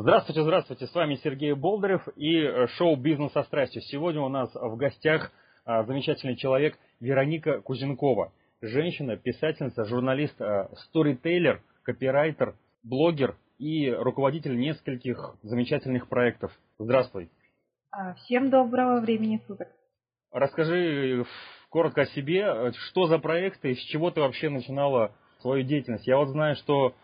Здравствуйте, здравствуйте, с вами Сергей Болдырев и э, шоу «Бизнес со страстью». Сегодня у нас в гостях а, замечательный человек Вероника Кузенкова. Женщина, писательница, журналист, а, сторитейлер, копирайтер, блогер и руководитель нескольких замечательных проектов. Здравствуй. А, всем доброго времени суток. Расскажи коротко о себе, что за проекты, с чего ты вообще начинала свою деятельность. Я вот знаю, что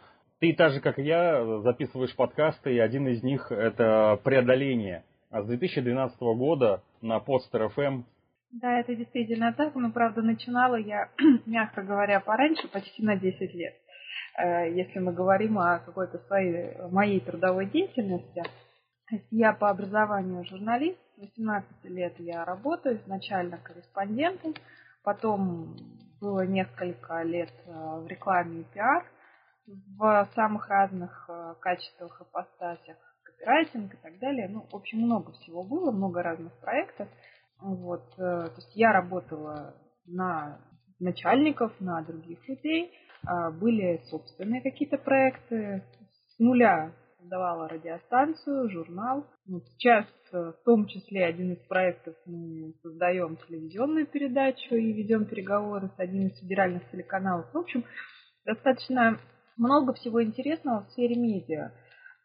ты так же, как и я, записываешь подкасты, и один из них это «Преодоление». А с 2012 года на Podster FM. Да, это действительно так, но, правда, начинала я, мягко говоря, пораньше, почти на 10 лет. Э, если мы говорим о какой-то своей, моей трудовой деятельности, я по образованию журналист, 18 лет я работаю, изначально корреспондентом, потом было несколько лет э, в рекламе и пиар, в самых разных э, качествах и постасях, копирайтинг и так далее. Ну, в общем, много всего было, много разных проектов. Вот, э, то есть я работала на начальников, на других людей. А, были собственные какие-то проекты. С нуля создавала радиостанцию, журнал. Вот сейчас э, в том числе один из проектов мы создаем телевизионную передачу и ведем переговоры с одним из федеральных телеканалов. В общем, достаточно много всего интересного в сфере медиа.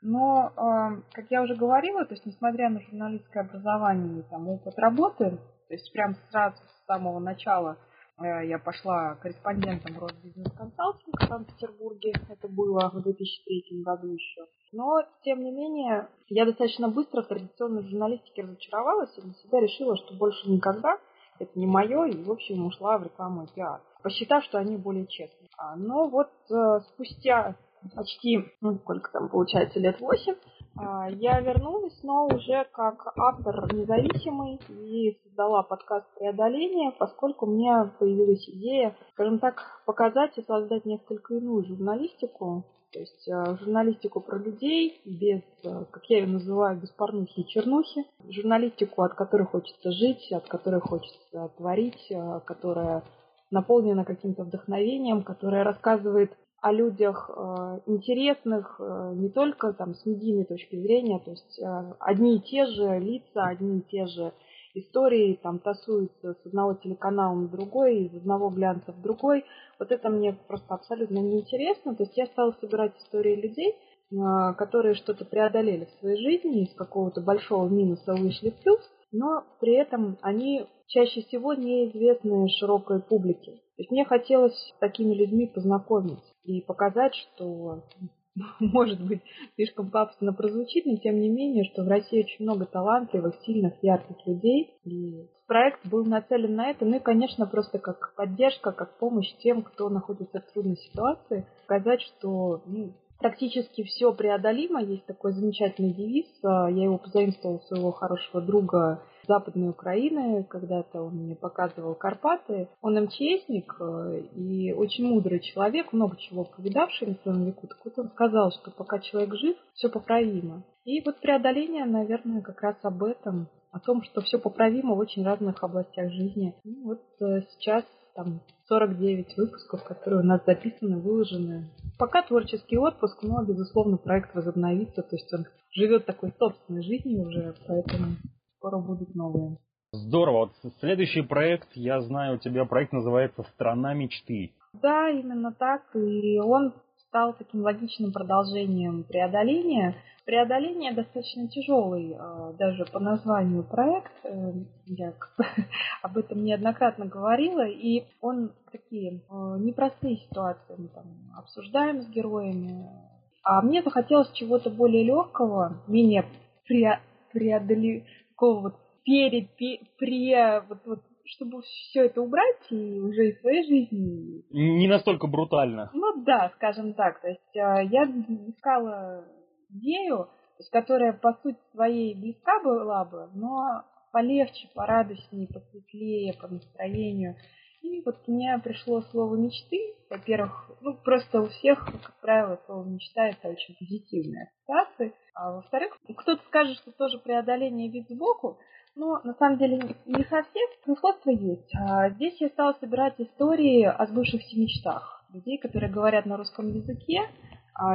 Но, э, как я уже говорила, то есть несмотря на журналистское образование и там, опыт работы, то есть прям сразу с самого начала э, я пошла корреспондентом Росбизнес Консалтинг в Санкт-Петербурге. Это было в 2003 году еще. Но, тем не менее, я достаточно быстро в традиционной журналистике разочаровалась и для себя решила, что больше никогда это не мое, и, в общем, ушла в рекламу и пиар, посчитав, что они более честные. А, но вот э, спустя почти, ну, сколько там получается, лет восемь, а, я вернулась, но уже как автор независимый и создала подкаст «Преодоление», поскольку у меня появилась идея, скажем так, показать и создать несколько иную журналистику, то есть э, журналистику про людей без, э, как я ее называю, без порнухи и чернухи. Журналистику, от которой хочется жить, от которой хочется творить, которая наполнена каким-то вдохновением, которая рассказывает о людях интересных не только там с медийной точки зрения, то есть одни и те же лица, одни и те же истории там тасуются с одного телеканала на другой, из одного глянца в другой. Вот это мне просто абсолютно неинтересно. То есть я стала собирать истории людей, которые что-то преодолели в своей жизни, из какого-то большого минуса вышли в плюс, но при этом они чаще всего неизвестны широкой публике. То есть мне хотелось с такими людьми познакомить и показать, что может быть, слишком пафосно прозвучит, но тем не менее, что в России очень много талантливых, сильных, ярких людей. И проект был нацелен на это. Ну и, конечно, просто как поддержка, как помощь тем, кто находится в трудной ситуации. Сказать, что ну, практически все преодолимо. Есть такой замечательный девиз. А, я его позаимствовала у своего хорошего друга Западной Украины. Когда-то он мне показывал Карпаты. Он МЧСник э, и очень мудрый человек, много чего повидавший на своем веку. Так вот он сказал, что пока человек жив, все поправимо. И вот преодоление, наверное, как раз об этом, о том, что все поправимо в очень разных областях жизни. Ну, вот э, сейчас там 49 выпусков, которые у нас записаны, выложены. Пока творческий отпуск, но, безусловно, проект возобновится, то есть он живет такой собственной жизнью уже, поэтому скоро будут новые. Здорово. Вот следующий проект, я знаю, у тебя проект называется «Страна мечты». Да, именно так. И он стал таким логичным продолжением преодоления. Преодоление достаточно тяжелый, а, даже по названию проект. Э, я об этом неоднократно говорила. И он такие э, непростые ситуации мы там обсуждаем с героями. А мне захотелось чего-то более легкого, менее преодоле, такого вот перед, пре, вот, вот, чтобы все это убрать и уже из своей жизни. Не настолько брутально. Ну да, скажем так. То есть а, я искала идею, которая по сути своей близка была бы, но полегче, порадостнее, посветлее, по настроению. И вот мне пришло слово мечты. Во-первых, ну просто у всех, как правило, слово мечта это очень позитивная ассоциация. А во-вторых, кто-то скажет, что тоже преодоление вид сбоку, но на самом деле не совсем. Но сходство есть. А здесь я стала собирать истории о сбывшихся мечтах. Людей, которые говорят на русском языке,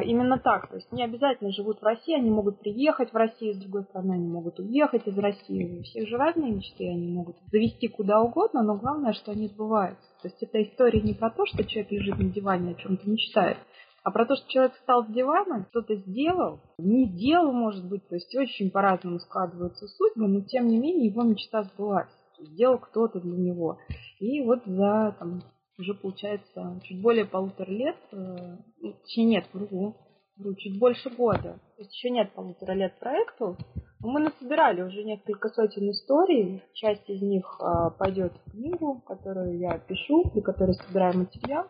именно так, то есть не обязательно живут в России, они могут приехать в Россию, с другой стороны, они могут уехать из России. У всех же разные мечты, они могут завести куда угодно, но главное, что они сбываются. То есть это история не про то, что человек лежит на диване, о чем-то мечтает, а про то, что человек встал с дивана, кто-то сделал, не сделал, может быть, то есть очень по-разному складываются судьбы, но тем не менее его мечта сбылась. Сделал кто-то для него. И вот за там, уже получается чуть более полутора лет, э, ну, точнее нет, вру, вру, чуть больше года, то есть еще нет полутора лет проекту, но мы насобирали уже несколько сотен историй, часть из них э, пойдет в книгу, которую я пишу, для которой собираю материал,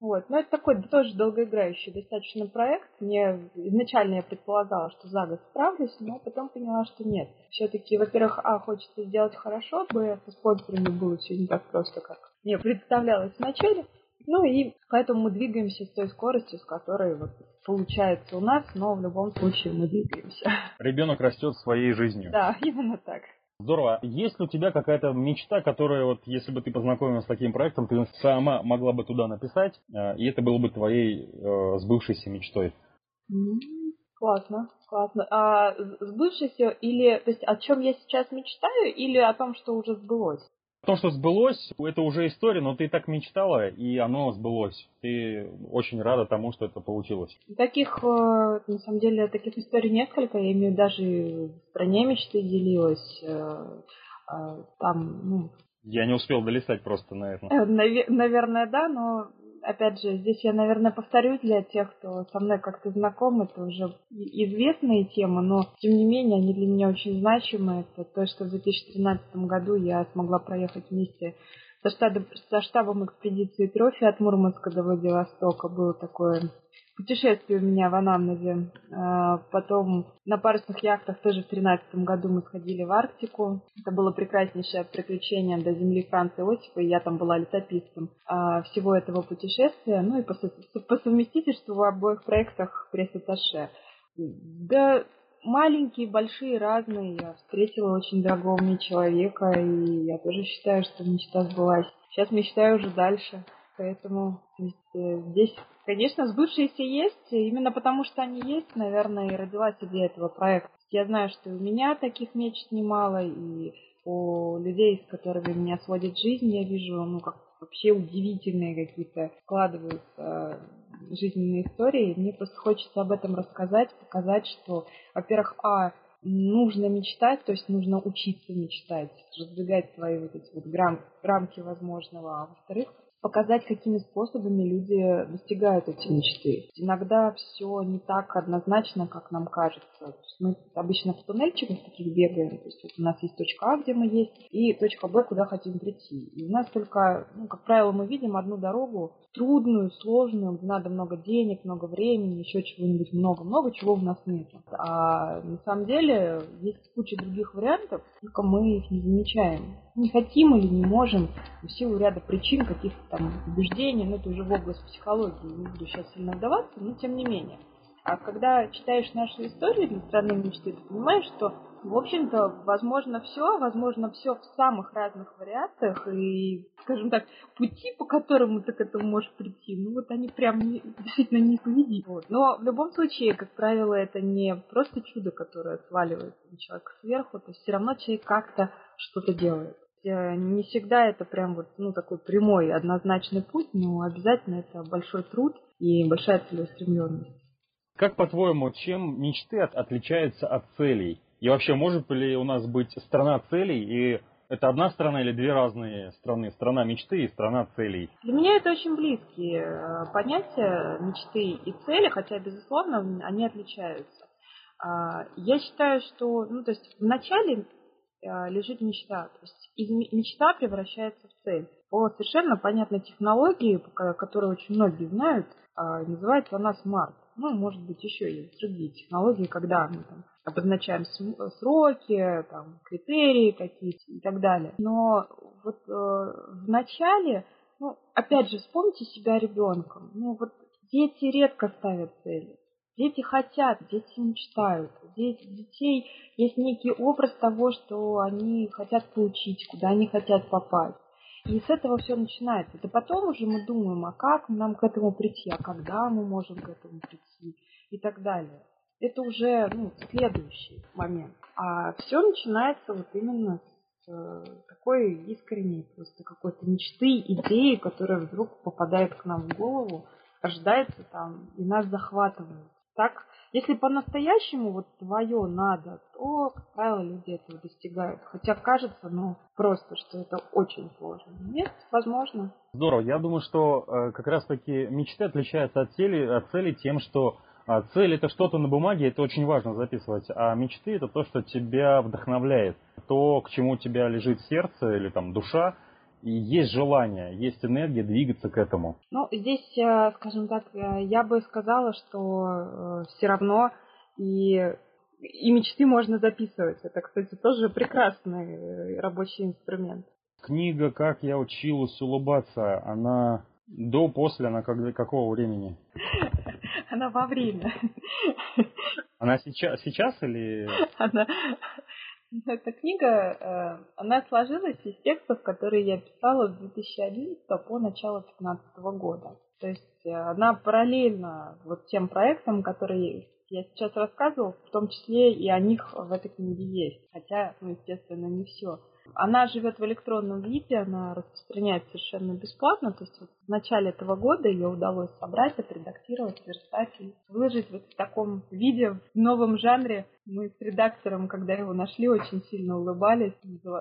вот. Но это такой тоже долгоиграющий достаточно проект. Мне изначально я предполагала, что за год справлюсь, но потом поняла, что нет. Все-таки, во-первых, а, хочется сделать хорошо, б, со спонсорами было все не так просто, как мне представлялось вначале. Ну и поэтому мы двигаемся с той скоростью, с которой вот получается у нас, но в любом случае мы двигаемся. Ребенок растет своей жизнью. Да, именно так. Здорово. Есть ли у тебя какая-то мечта, которая вот, если бы ты познакомилась с таким проектом, ты сама могла бы туда написать, э, и это было бы твоей э, сбывшейся мечтой? Классно, классно. А сбывшейся или, то есть о чем я сейчас мечтаю, или о том, что уже сбылось? То, что сбылось, это уже история, но ты так мечтала, и оно сбылось. Ты очень рада тому, что это получилось. Таких, э, на самом деле, таких историй несколько. Я имею даже в стране мечты делилась. Э, э, там, ну... Я не успел долистать просто на это. Наверное, да, но опять же, здесь я, наверное, повторюсь для тех, кто со мной как-то знаком, это уже известные темы, но тем не менее они для меня очень значимы. Это то, что в 2013 году я смогла проехать вместе со штабом, со штабом экспедиции Трофи от Мурманска до Владивостока. Было такое путешествие у меня в анамнезе. А, потом на парусных яхтах тоже в 2013 году мы сходили в Арктику. Это было прекраснейшее приключение до земли Франца Иосифа, и я там была летописцем а, всего этого путешествия. Ну и по, по совместительству в обоих проектах пресс-атташе. Да маленькие, большие, разные. Я встретила очень дорогого мне человека, и я тоже считаю, что мечта сбылась. Сейчас мечтаю уже дальше. Поэтому э, здесь, конечно, сбывшиеся есть, именно потому что они есть, наверное, и родилась идея этого проекта. Я знаю, что у меня таких мечт немало, и у людей, с которыми меня сводит жизнь, я вижу, ну, как вообще удивительные какие-то складываются э, жизненные истории. Мне просто хочется об этом рассказать, показать, что, во-первых, а, нужно мечтать, то есть нужно учиться мечтать, раздвигать свои вот эти вот грам, рамки возможного, а во-вторых, показать, какими способами люди достигают эти мечты. Иногда все не так однозначно, как нам кажется. мы обычно в туннельчиках таких бегаем. То есть вот у нас есть точка А, где мы есть, и точка Б, куда хотим прийти. И у нас только, ну, как правило, мы видим одну дорогу, трудную, сложную, где надо много денег, много времени, еще чего-нибудь много-много, чего у нас нет. А на самом деле есть куча других вариантов, только мы их не замечаем. Не хотим или не можем в силу ряда причин, каких-то там убеждений, но это уже в область психологии, не буду сейчас сильно вдаваться, но тем не менее. А когда читаешь наши истории для страны мечты, ты понимаешь, что, в общем-то, возможно все, возможно все в самых разных вариациях, и, скажем так, пути, по которым ты к этому можешь прийти, ну вот они прям не, действительно неисповедимы. Вот. Но в любом случае, как правило, это не просто чудо, которое сваливается на человека сверху, то есть все равно человек как-то что-то делает. Э, не всегда это прям вот, ну, такой прямой, однозначный путь, но обязательно это большой труд и большая целеустремленность. Как по-твоему, чем мечты отличаются от целей? И вообще, может ли у нас быть страна целей и это одна страна или две разные страны? Страна мечты и страна целей? Для меня это очень близкие э, понятия мечты и цели, хотя, безусловно, они отличаются. А, я считаю, что, ну, то есть вначале лежит мечта. То есть из мечта превращается в цель. По совершенно понятной технологии, которую очень многие знают, а, называется она смарт. Ну, может быть, еще есть другие технологии, когда мы там обозначаем сроки, там, критерии какие-то и так далее. Но вот э, в начале, ну, опять же, вспомните себя ребенком. Ну, вот дети редко ставят цели. Дети хотят, дети мечтают. Дети, детей есть некий образ того, что они хотят получить, куда они хотят попасть. И с этого все начинается. Это потом уже мы думаем, а как нам к этому прийти, а когда мы можем к этому прийти и так далее. Это уже ну, следующий момент. А все начинается вот именно с э, такой искренней просто какой-то мечты, идеи, которая вдруг попадает к нам в голову, рождается там и нас захватывает. Так, если по-настоящему вот твое надо, то, как правило, люди этого достигают. Хотя кажется, ну, просто, что это очень сложно. Нет, возможно. Здорово. Я думаю, что э, как раз-таки мечты отличаются от цели, от цели тем, что а цель это что-то на бумаге, это очень важно записывать, а мечты это то, что тебя вдохновляет, то, к чему у тебя лежит сердце или там душа, и есть желание, есть энергия двигаться к этому. Ну, здесь, э, скажем так, э, я бы сказала, что э, все равно и, и мечты можно записывать. Это, кстати, тоже прекрасный рабочий инструмент. Книга «Как я училась улыбаться», она до-после, она как, какого времени? Она во время. Она сейчас, сейчас или... Она, эта книга, э, она сложилась из текстов, которые я писала с 2011 по начало 2015 года. То есть э, она параллельно вот тем проектам, которые я сейчас рассказывала, в том числе и о них в этой книге есть. Хотя, ну, естественно, не все. Она живет в электронном виде, она распространяется совершенно бесплатно. То есть вот в начале этого года ее удалось собрать, отредактировать, сверстать и выложить вот в таком виде, в новом жанре. Мы с редактором, когда его нашли, очень сильно улыбались.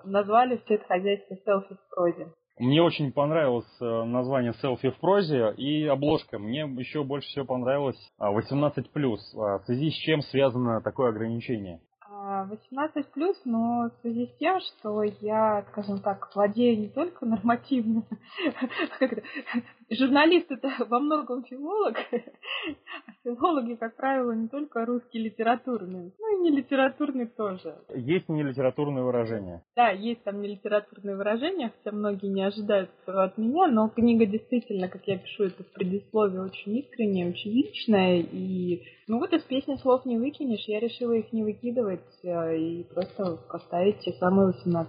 Назвали все это хозяйство селфи в прозе. Мне очень понравилось э, название селфи в прозе и обложка. Мне еще больше всего понравилось 18+. А, в связи с чем связано такое ограничение? 18 плюс, но в связи с тем, что я, скажем так, владею не только нормативно, журналист это во многом филолог, а филологи, как правило, не только русские литературные, ну и не литературные тоже. Есть не литературные выражения? Да, есть там не литературные выражения, хотя многие не ожидают этого от меня, но книга действительно, как я пишу это в предисловии, очень искренняя, очень личная, и ну вот из песни слов не выкинешь, я решила их не выкидывать э, и просто поставить те самые 18+.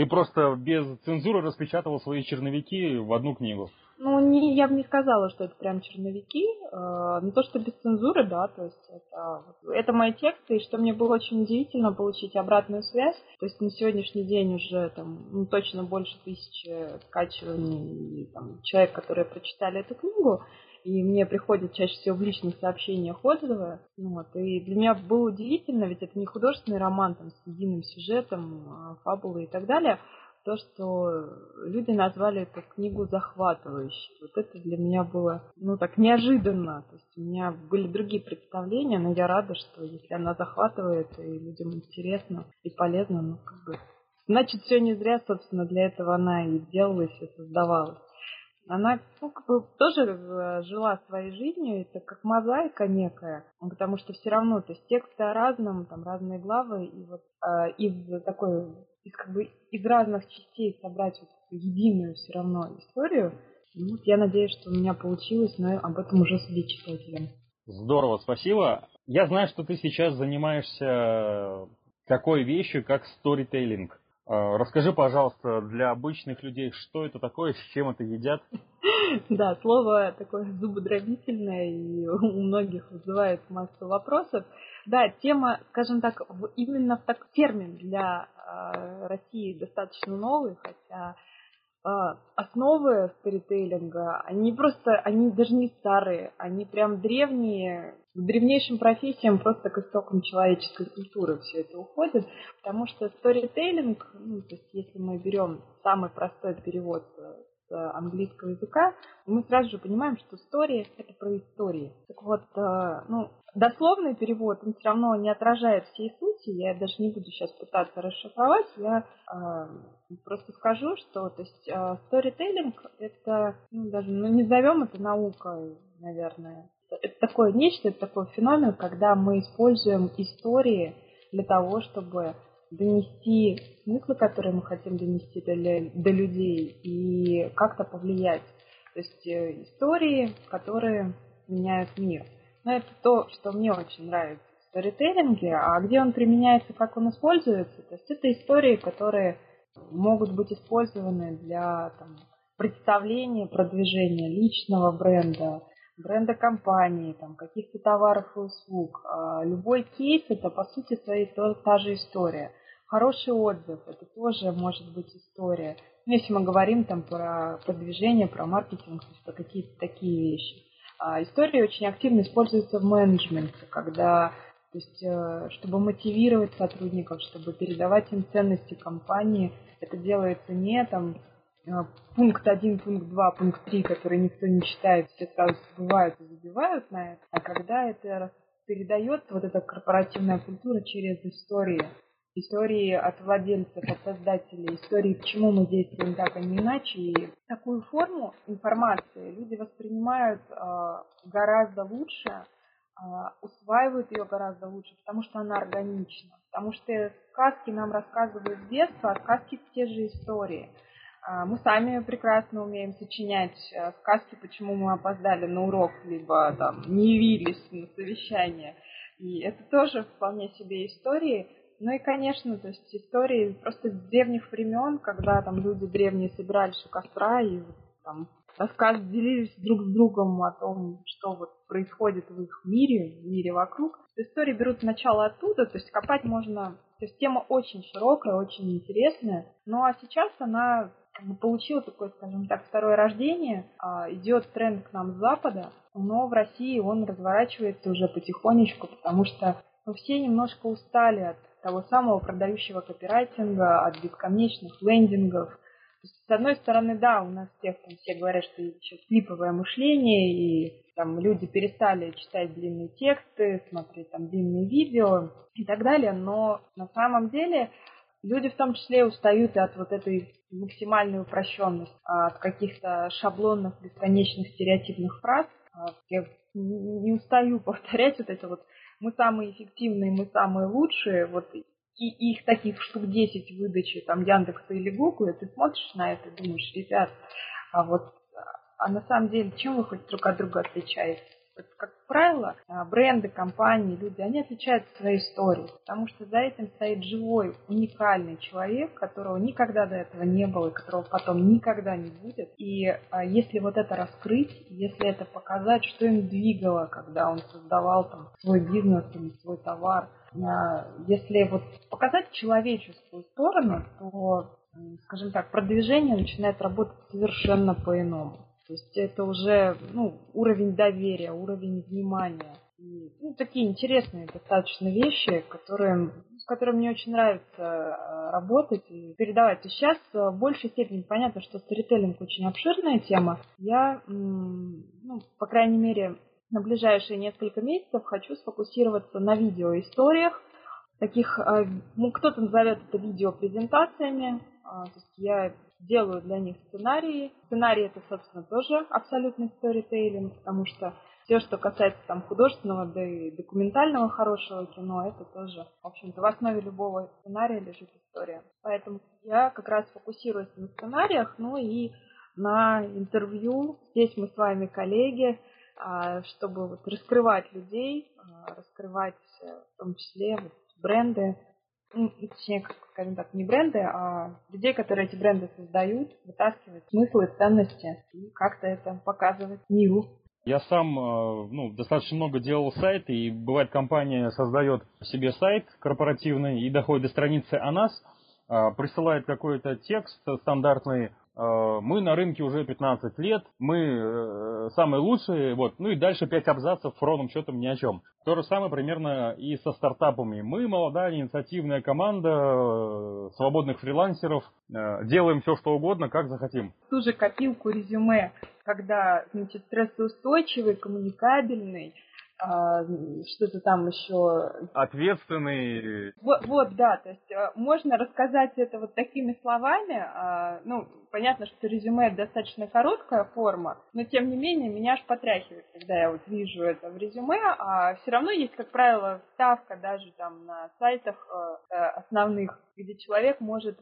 Ты просто без цензуры распечатывал свои черновики в одну книгу. Ну, не, я бы не сказала, что это прям черновики. Э, но то, что без цензуры, да, то есть это, это мои тексты, и что мне было очень удивительно получить обратную связь. То есть на сегодняшний день уже там ну, точно больше тысячи скачиваний, и там, человек, которые прочитали эту книгу и мне приходят чаще всего в личных сообщениях отзывы. Ну вот, и для меня было удивительно, ведь это не художественный роман там, с единым сюжетом, а, фабулой и так далее, то, что люди назвали эту книгу захватывающей. Вот это для меня было, ну, так неожиданно. То есть у меня были другие представления, но я рада, что если она захватывает, и людям интересно и полезно, ну, как бы... Значит, все не зря, собственно, для этого она и делалась, и создавалась она ну, как бы тоже э, жила своей жизнью, это как мозаика некая, потому что все равно, то есть тексты о разном, там разные главы, и вот э, из такой, из как бы из разных частей собрать вот единую все равно историю, ну, я надеюсь, что у меня получилось, но об этом уже судить читателям. Здорово, спасибо. Я знаю, что ты сейчас занимаешься такой вещью, как сторителлинг. А, расскажи, пожалуйста, для обычных людей, что это такое, с чем это едят? Да, слово такое зубодробительное и у многих вызывает массу вопросов. Да, тема, скажем так, именно в так, термин для э, России достаточно новый, хотя основы сторителлинга, они просто, они даже не старые, они прям древние, к древнейшим профессиям просто к истокам человеческой культуры все это уходит, потому что сторителлинг, ну, то есть если мы берем самый простой перевод с английского языка, мы сразу же понимаем, что история – это про истории. Так вот, э, ну, дословный перевод, он все равно не отражает всей сути, я даже не буду сейчас пытаться расшифровать, я э, просто скажу, что то есть э, это, ну, даже, ну, не назовем это наукой, наверное, это такое нечто, это такой феномен, когда мы используем истории для того, чтобы донести смыслы, которые мы хотим донести до, до людей и как-то повлиять. То есть э, истории, которые меняют мир. Но это то, что мне очень нравится в сторителлинге, а где он применяется, как он используется, то есть это истории, которые могут быть использованы для там, представления, продвижения личного бренда, бренда компании, там, каких-то товаров и услуг. А любой кейс это по сути своей та же история. Хороший отзыв это тоже может быть история. Ну, если мы говорим там про продвижение, про маркетинг, то есть про какие-то такие вещи. А история очень активно используется в менеджменте, когда то есть, э, чтобы мотивировать сотрудников, чтобы передавать им ценности компании, это делается не там э, пункт 1, пункт 2, пункт 3, который никто не читает, все сразу забывают и забивают на это, а когда это передается, вот эта корпоративная культура через истории, истории от владельцев, от создателей, истории, к чему мы действуем так, а не иначе. И такую форму информации люди воспринимают э, гораздо лучше, а, усваивают ее гораздо лучше, потому что она органична. Потому что сказки нам рассказывают с детства, а сказки те же истории. А, мы сами прекрасно умеем сочинять сказки, почему мы опоздали на урок, либо там не явились на совещание. И это тоже вполне себе истории. Ну и, конечно, то есть истории просто с древних времен, когда там люди древние собирались у костра и там рассказ делились друг с другом о том, что вот происходит в их мире, в мире вокруг. Истории берут начало оттуда, то есть копать можно... То есть тема очень широкая, очень интересная. Ну а сейчас она как бы получила такое, скажем так, второе рождение. А, идет тренд к нам с запада, но в России он разворачивается уже потихонечку, потому что ну, все немножко устали от того самого продающего копирайтинга, от бесконечных лендингов, с одной стороны, да, у нас всех там все говорят, что сейчас клиповое мышление, и там люди перестали читать длинные тексты, смотреть там длинные видео и так далее, но на самом деле люди в том числе устают от вот этой максимальной упрощенности, от каких-то шаблонных, бесконечных стереотипных фраз. А я не устаю повторять вот это вот мы самые эффективные, мы самые лучшие, вот и их таких штук 10 выдачи там Яндекса или Гугла, ты смотришь на это и думаешь, ребят, а вот а на самом деле чем вы хоть друг от друга отличаетесь? Как правило, а, бренды, компании, люди, они отличаются своей историей, потому что за этим стоит живой, уникальный человек, которого никогда до этого не было и которого потом никогда не будет. И а, если вот это раскрыть, если это показать, что им двигало, когда он создавал там свой бизнес или свой товар, а, если вот показать человеческую сторону, то, скажем так, продвижение начинает работать совершенно по-иному. То есть это уже ну, уровень доверия, уровень внимания. И, ну, такие интересные достаточно вещи, которые, с которыми мне очень нравится а, работать и передавать. И сейчас в большей степени понятно, что сторителлинг очень обширная тема. Я, ну, по крайней мере, на ближайшие несколько месяцев хочу сфокусироваться на видеоисториях. Таких, э, ну, кто-то назовет это видеопрезентациями. А, то есть я делаю для них сценарии. Сценарий это, собственно, тоже абсолютный сторитейлинг, потому что все, что касается там художественного, да и документального хорошего кино, это тоже, в общем-то, в основе любого сценария лежит история. Поэтому я как раз фокусируюсь на сценариях, ну и на интервью. Здесь мы с вами коллеги, а, чтобы вот раскрывать людей, а, раскрывать в том числе бренды, ну, точнее, скажем так, не бренды, а людей, которые эти бренды создают, вытаскивать смыслы, ценности и как-то это показывать миру. Я сам э, ну, достаточно много делал сайты, и бывает компания создает себе сайт корпоративный и доходит до страницы о нас, а, присылает какой-то текст стандартный, Э, мы на рынке уже 15 лет, мы э, самые лучшие, вот, ну и дальше 5 абзацев ровным счетом ни о чем. То же самое примерно и со стартапами. Мы молодая инициативная команда э, свободных фрилансеров, делаем все, что угодно, как захотим. Ту же копилку резюме, когда, значит, стрессоустойчивый, коммуникабельный, а, что-то там еще. Ответственный. Вот, вот, да, то есть а, можно рассказать это вот такими словами. А, ну, понятно, что резюме это достаточно короткая форма, но тем не менее меня аж потряхивает, когда я вот вижу это в резюме, а все равно есть, как правило, вставка даже там на сайтах основных, где человек может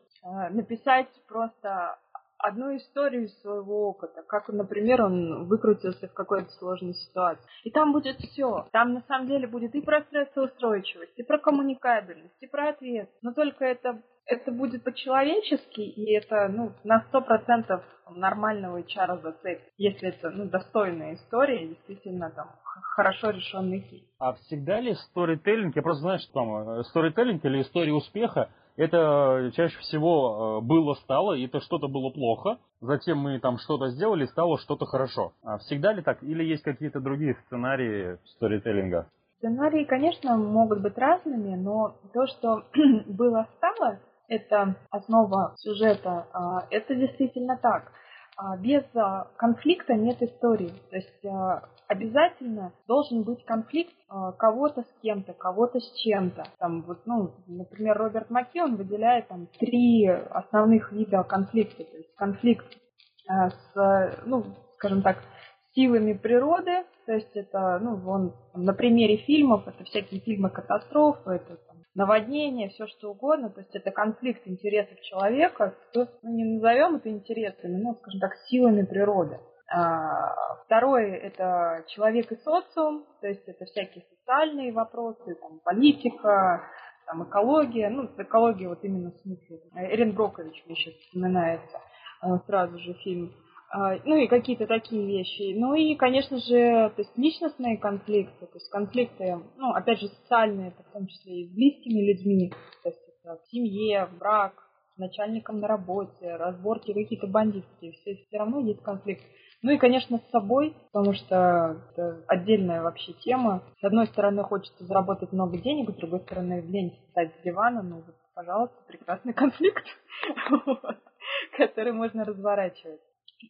написать просто одну историю из своего опыта, как, например, он выкрутился в какой-то сложной ситуации. И там будет все. Там на самом деле будет и про стрессоустойчивость, и про коммуникабельность, и про ответ. Но только это это будет по-человечески, и это ну, на сто процентов нормального HR зацепит, если это ну, достойная история, действительно там хорошо решенный кейс. А всегда ли сторителлинг, я просто знаю, что там сторителлинг или история успеха, это чаще всего э, было, стало, и это что-то было плохо, затем мы там что-то сделали, стало что-то хорошо. А всегда ли так? Или есть какие-то другие сценарии сторителлинга? Сценарии, конечно, могут быть разными, но то, что было, стало, это основа сюжета, а, это действительно так. А, без а, конфликта нет истории. То есть обязательно должен быть конфликт кого-то с кем-то, кого-то с чем-то. Там вот, ну, например, Роберт Маки, он выделяет там три основных вида конфликта. То есть конфликт с, ну, скажем так, силами природы, то есть это, ну, он на примере фильмов, это всякие фильмы катастрофы, это наводнение, все что угодно. То есть это конфликт интересов человека с, ну, не назовем это интересами, ну, скажем так, силами природы. А, второе – это человек и социум, то есть это всякие социальные вопросы, там, политика, там, экология, ну, экология вот именно в смысле. Эрин Брокович мне сейчас вспоминается а, сразу же фильм ну и какие-то такие вещи. Ну и, конечно же, то есть личностные конфликты, то есть конфликты, ну, опять же, социальные, в том числе и с близкими людьми, то есть это в семье, в брак, с начальником на работе, разборки какие-то бандитские, все, все равно есть конфликт. Ну и, конечно, с собой, потому что это отдельная вообще тема. С одной стороны, хочется заработать много денег, с другой стороны, лень встать с дивана, ну вот, пожалуйста, прекрасный конфликт, который можно разворачивать.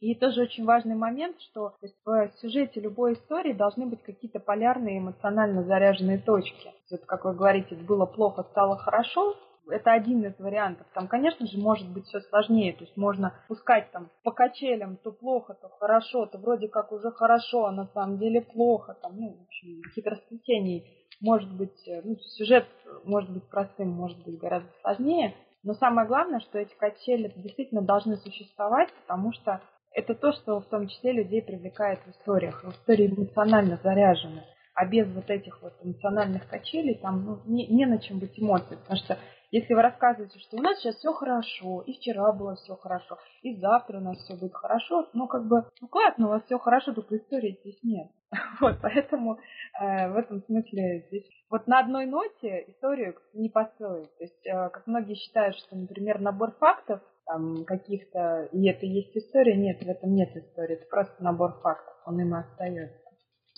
И тоже очень важный момент, что в сюжете любой истории должны быть какие-то полярные эмоционально заряженные точки. Вот, как вы говорите, было плохо, стало хорошо, это один из вариантов. Там, конечно же, может быть все сложнее. То есть можно пускать там по качелям то плохо, то хорошо, то вроде как уже хорошо, а на самом деле плохо. Там, ну, в общем, хитросплетений может быть, э, ну, сюжет может быть простым, может быть гораздо сложнее. Но самое главное, что эти качели действительно должны существовать, потому что это то, что в том числе людей привлекает в историях. В истории эмоционально заряжены. А без вот этих вот эмоциональных качелей там ну, не, не на чем быть эмоции. Потому что если вы рассказываете, что у нас сейчас все хорошо, и вчера было все хорошо, и завтра у нас все будет хорошо, ну как бы, ну классно, у вас все хорошо, только истории здесь нет. Вот, поэтому э, в этом смысле здесь вот на одной ноте историю не построить. То есть, э, как многие считают, что, например, набор фактов там каких-то, и это есть история, нет, в этом нет истории, это просто набор фактов, он им и остается.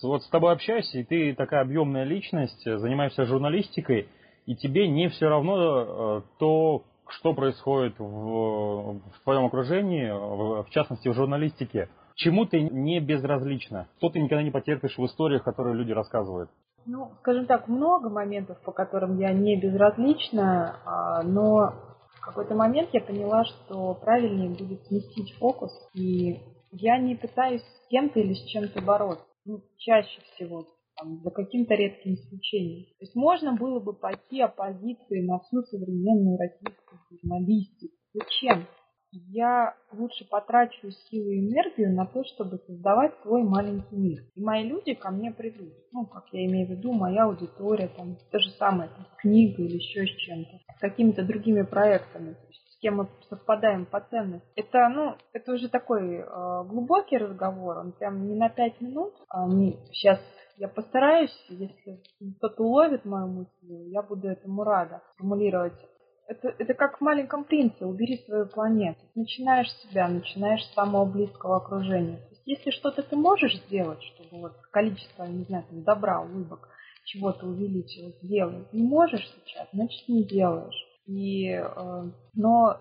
Вот с тобой общаюсь, и ты такая объемная личность, занимаешься журналистикой, и тебе не все равно э, то, что происходит в, в твоем окружении, в, в частности в журналистике. Чему ты не безразлична? Что ты никогда не потерпишь в историях, которые люди рассказывают? Ну, скажем так, много моментов, по которым я не безразлична, а, но в какой-то момент я поняла, что правильнее будет сместить фокус, и я не пытаюсь с кем-то или с чем-то бороться. Ну, чаще всего, там, за каким-то редким исключением. То есть можно было бы пойти оппозиции на всю современную российскую журналистику. Зачем? Я лучше потрачу силы и энергию на то, чтобы создавать свой маленький мир. И мои люди ко мне придут. Ну, как я имею в виду, моя аудитория, там, то же самое, там, книга или еще с чем-то, с какими-то другими проектами, то есть, с кем мы совпадаем по ценности. Это, ну, это уже такой э, глубокий разговор, он прям не на пять минут. А не, сейчас я постараюсь, если кто-то уловит мою мысль, я буду этому рада формулировать это, это как в маленьком принце, убери свою планету. Начинаешь себя, начинаешь с самого близкого окружения. То есть, если что-то ты можешь сделать, чтобы вот количество, не знаю, там, добра, улыбок, чего-то увеличилось, сделай. Не можешь сейчас, значит не делаешь. И, э, но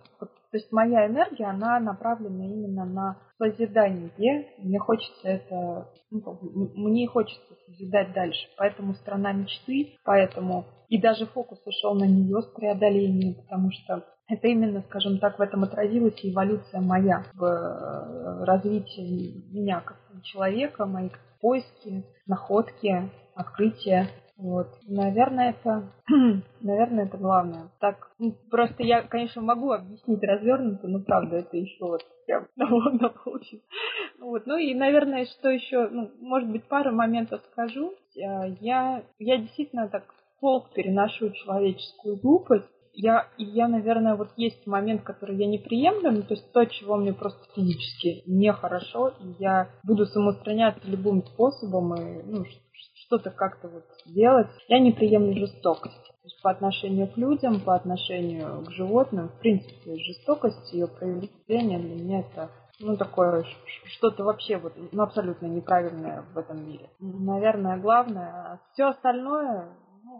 то есть моя энергия, она направлена именно на созидание. Мне хочется это, ну, мне хочется созидать дальше. Поэтому страна мечты, поэтому и даже фокус ушел на нее с преодолением, потому что это именно, скажем так, в этом отразилась эволюция моя в э, развитии меня как человека, мои поиски, находки, открытия. Вот. Наверное, это, наверное, это главное. Так, ну, просто я, конечно, могу объяснить развернуто, но правда, это еще вот прям довольно получится. Вот. Ну и, наверное, что еще, ну, может быть, пару моментов скажу. Э, я, я действительно так полк переношу человеческую глупость, я, я, наверное, вот есть момент, который я не приемлю, ну, то есть то, чего мне просто физически нехорошо, и я буду самоустраняться любым способом и ну, что-то как-то вот делать. Я не приемлю жестокость. То есть по отношению к людям, по отношению к животным, в принципе, жестокость, ее проявление для меня это ну, такое что-то вообще вот, ну, абсолютно неправильное в этом мире. Наверное, главное. Все остальное,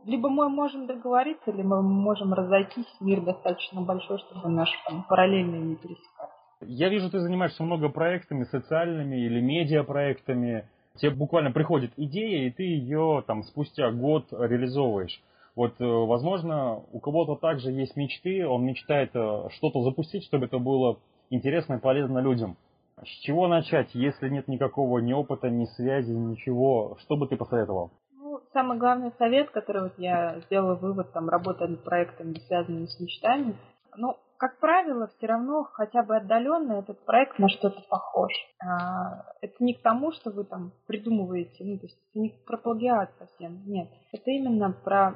либо мы можем договориться, либо мы можем разойтись. Мир достаточно большой, чтобы наши там, параллельные не пересекались. Я вижу, ты занимаешься много проектами социальными или медиапроектами. Тебе буквально приходит идея, и ты ее там спустя год реализовываешь. Вот, э, возможно, у кого-то также есть мечты, он мечтает э, что-то запустить, чтобы это было интересно и полезно людям. С чего начать, если нет никакого ни опыта, ни связи, ничего? Что бы ты посоветовал? самый главный совет, который вот я сделала вывод, там, работая над проектами, связанными с мечтами, ну, как правило, все равно хотя бы отдаленно этот проект на что-то похож. А, это не к тому, что вы там придумываете, ну, то есть это не про плагиат совсем, нет. Это именно про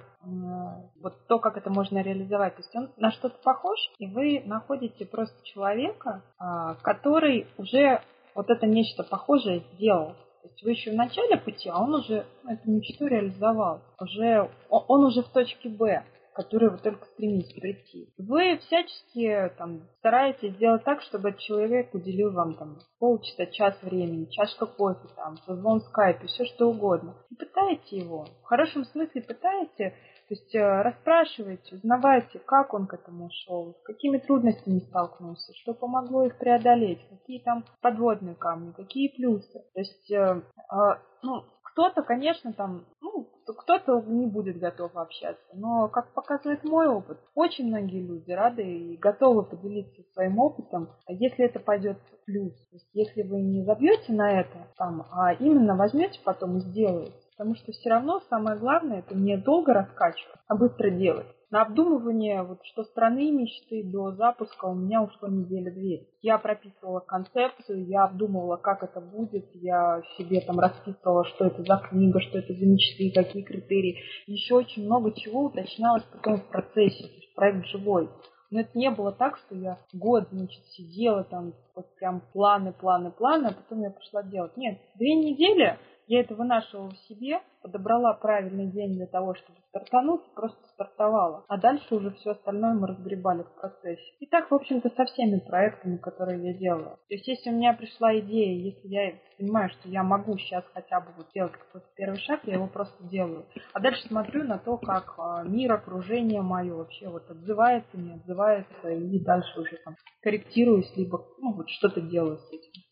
вот то, как это можно реализовать. То есть он на что-то похож, и вы находите просто человека, а, который уже вот это нечто похожее сделал. То есть вы еще в начале пути, а он уже эту мечту реализовал. Уже, он уже в точке Б, к которой вы только стремитесь прийти. Вы всячески там, стараетесь сделать так, чтобы человек уделил вам там, полчаса, час времени, чашка кофе, там, созвон в скайпе, все что угодно. И пытаете его. В хорошем смысле пытаете то есть э, расспрашивайте, узнавайте, как он к этому шел, с какими трудностями столкнулся, что помогло их преодолеть, какие там подводные камни, какие плюсы. То есть, э, э, ну, кто-то, конечно, там, ну, кто-то не будет готов общаться, но, как показывает мой опыт, очень многие люди рады и готовы поделиться своим опытом, если это пойдет в плюс. То есть, если вы не забьете на это, там, а именно возьмете потом и сделаете, Потому что все равно самое главное это не долго раскачивать, а быстро делать. На обдумывание, вот что страны мечты до запуска у меня ушло неделя две. Я прописывала концепцию, я обдумывала, как это будет, я себе там расписывала, что это за книга, что это за мечты, какие критерии. Еще очень много чего уточнялось потом в процессе. То есть проект живой. Но это не было так, что я год, значит, сидела там, вот прям планы, планы, планы, а потом я пошла делать. Нет, две недели я это вынашивала в себе, подобрала правильный день для того, чтобы стартануть, просто стартовала. А дальше уже все остальное мы разгребали в процессе. И так, в общем-то, со всеми проектами, которые я делала. То есть, если у меня пришла идея, если я понимаю, что я могу сейчас хотя бы вот сделать какой-то первый шаг, я его просто делаю. А дальше смотрю на то, как а, мир, окружение мое вообще вот отзывается, не отзывается, и дальше уже там корректируюсь, либо ну, вот что-то делаю с этим.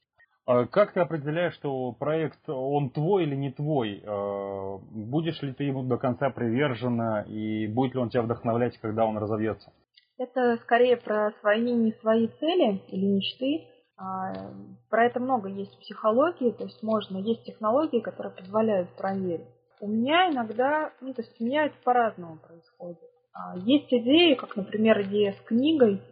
А как ты определяешь, что проект, он твой или не твой? А, будешь ли ты ему до конца привержена и будет ли он тебя вдохновлять, когда он разовьется? Это скорее про свои не свои цели или мечты. А, про это много есть в психологии, то есть можно, есть технологии, которые позволяют проверить. У меня иногда, ну то есть у меня это по-разному происходит. Есть идеи, как, например, идея с книгой,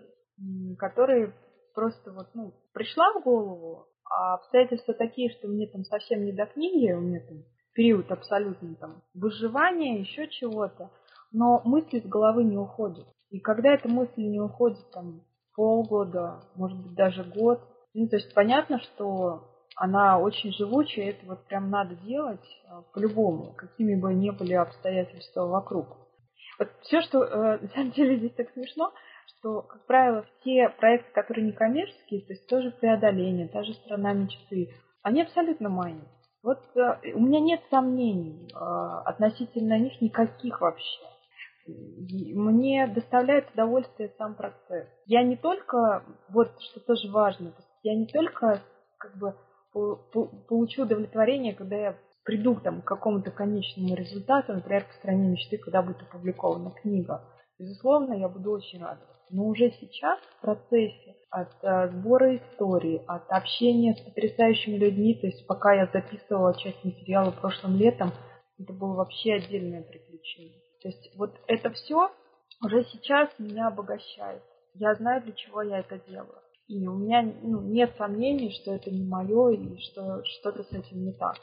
которые просто вот, ну, пришла в голову, а обстоятельства такие, что мне там совсем не до книги, у меня там период абсолютно там выживания, еще чего-то, но мысли с головы не уходят. И когда эта мысль не уходит там полгода, может быть даже год, ну то есть понятно, что она очень живучая, это вот прям надо делать а, по-любому, какими бы ни были обстоятельства вокруг. Вот все, что э, на самом деле здесь так смешно, что, как правило, все проекты, которые не коммерческие, то есть тоже преодоление, та же страна мечты, они абсолютно мои. Вот э, у меня нет сомнений э, относительно них никаких вообще. Мне доставляет удовольствие сам процесс. Я не только, вот что тоже важно, то я не только как бы получу удовлетворение, когда я приду там, к какому-то конечному результату, например, к стране мечты, когда будет опубликована книга. Безусловно, я буду очень рада. Но уже сейчас в процессе от э, сбора истории, от общения с потрясающими людьми, то есть пока я записывала часть материала прошлым летом, Это было вообще отдельное приключение. То есть вот это все уже сейчас меня обогащает. Я знаю, для чего я это делаю. И у меня ну, нет сомнений, что это не мое и что что-то с этим не так.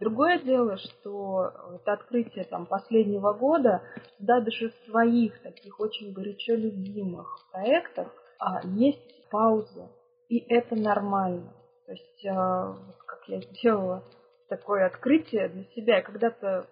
Другое дело, что это открытие там, последнего года, да, даже в своих таких очень горячо любимых проектах а, есть пауза, и это нормально. То есть, а, как я сделала такое открытие для себя, я когда-то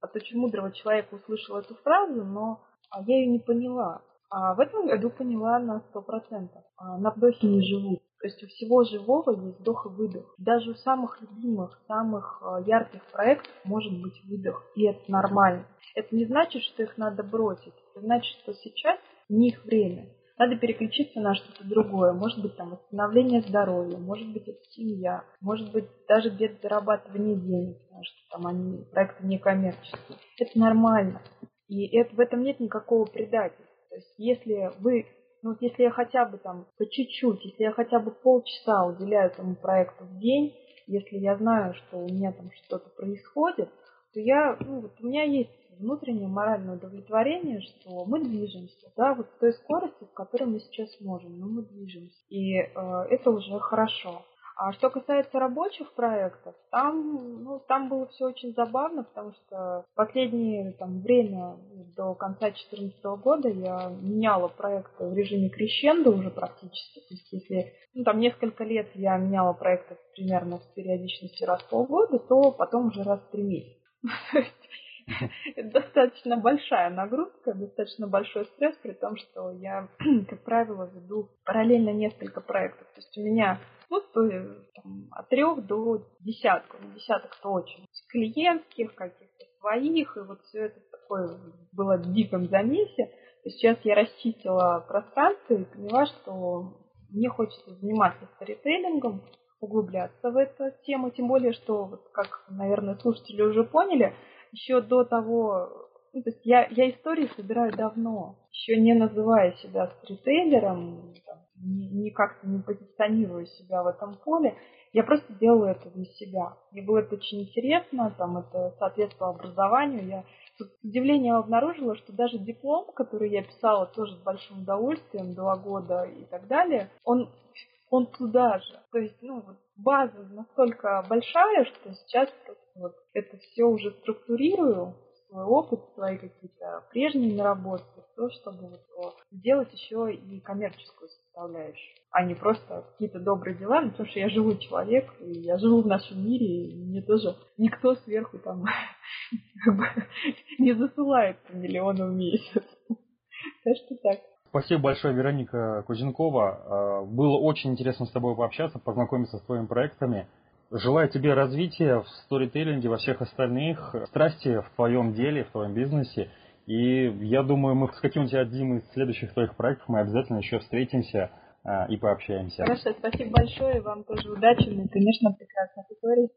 от очень мудрого человека услышала эту фразу, но а, я ее не поняла. А в этом году поняла на сто процентов. А, на вдохе не живут. То есть у всего живого есть вдох и выдох. Даже у самых любимых, самых а, ярких проектов может быть выдох. И это нормально. Это не значит, что их надо бросить. Это значит, что сейчас не их время. Надо переключиться на что-то другое. Может быть, там, восстановление здоровья, может быть, это семья, может быть, даже где-то зарабатывание денег, потому что там они, проекты некоммерческие. Это нормально. И это, в этом нет никакого предательства. То есть если вы, ну вот если я хотя бы там по чуть-чуть, если я хотя бы полчаса уделяю этому проекту в день, если я знаю, что у меня там что-то происходит, то я, ну вот у меня есть внутреннее моральное удовлетворение, что мы движемся, да, вот с той скоростью, с которой мы сейчас можем, но мы движемся. И э, это уже хорошо. А что касается рабочих проектов, там, ну, там было все очень забавно, потому что в последнее там, время, до конца 2014 года, я меняла проекты в режиме крещенда уже практически. То есть если ну, там несколько лет я меняла проекты примерно с периодичностью раз в полгода, то потом уже раз в три месяца. Достаточно большая нагрузка, достаточно большой стресс, при том, что я, как правило, веду параллельно несколько проектов. То есть у меня ну, там, от трех до десятка, ну, десяток точно. Клиентских, каких-то своих, и вот все это такое было в диком замесе. Сейчас я расчистила пространство и поняла, что мне хочется заниматься сторителлингом, углубляться в эту тему, тем более, что, вот, как, наверное, слушатели уже поняли, еще до того, ну, то есть я, я истории собираю давно, еще не называя себя стритейлером, там, ни, ни как-то не позиционирую себя в этом поле, я просто делаю это для себя. Мне было это очень интересно, там это соответствовало образованию. Я с удивлением обнаружила, что даже диплом, который я писала тоже с большим удовольствием, два года и так далее, он, он туда же. То есть, ну, вот база настолько большая, что сейчас вот это все уже структурирую, свой опыт, свои какие-то прежние наработки, то, чтобы вот сделать еще и коммерческую составляющую, а не просто какие-то добрые дела, потому что я живой человек, и я живу в нашем мире, и мне тоже никто сверху там не засылает по в месяц. Так что так. Спасибо большое, Вероника Кузенкова. А, было очень интересно с тобой пообщаться, познакомиться с твоими проектами. Желаю тебе развития в сторителлинге, во всех остальных, страсти в твоем деле, в твоем бизнесе. И я думаю, мы с каким-нибудь одним из следующих твоих проектов мы обязательно еще встретимся а, и пообщаемся. Хорошо, спасибо большое, вам тоже удачи, ну и, конечно, прекрасных историй.